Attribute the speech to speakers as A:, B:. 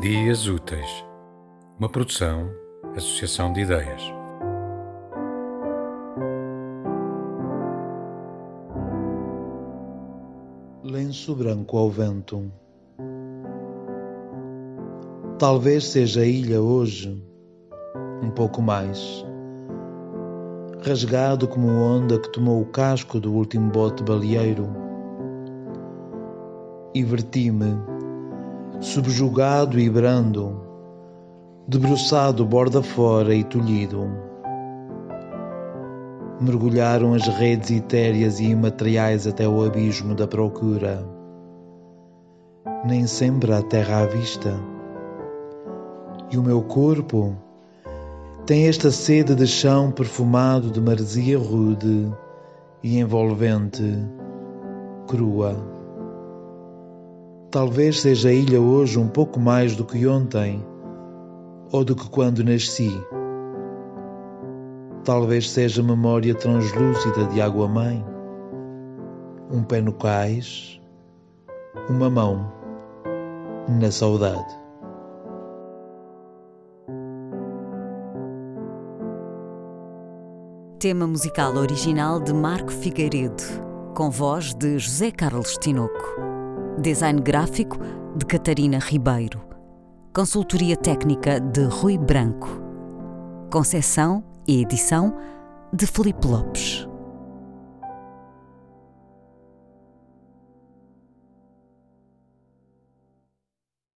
A: Dias Úteis, uma produção, associação de ideias.
B: Lenço branco ao vento. Talvez seja a ilha hoje um pouco mais. Rasgado como onda que tomou o casco do último bote baleeiro. E verti-me subjugado e brando, debruçado borda fora e tolhido. Mergulharam as redes etéreas e imateriais até o abismo da procura. Nem sempre a terra à vista. E o meu corpo tem esta sede de chão perfumado de maresia rude e envolvente, crua. Talvez seja a ilha hoje um pouco mais do que ontem, ou do que quando nasci. Talvez seja memória translúcida de água-mãe, um pé no cais, uma mão na saudade.
C: Tema musical original de Marco Figueiredo, com voz de José Carlos Tinoco. Design gráfico de Catarina Ribeiro. Consultoria técnica de Rui Branco. Concessão e edição de Felipe Lopes.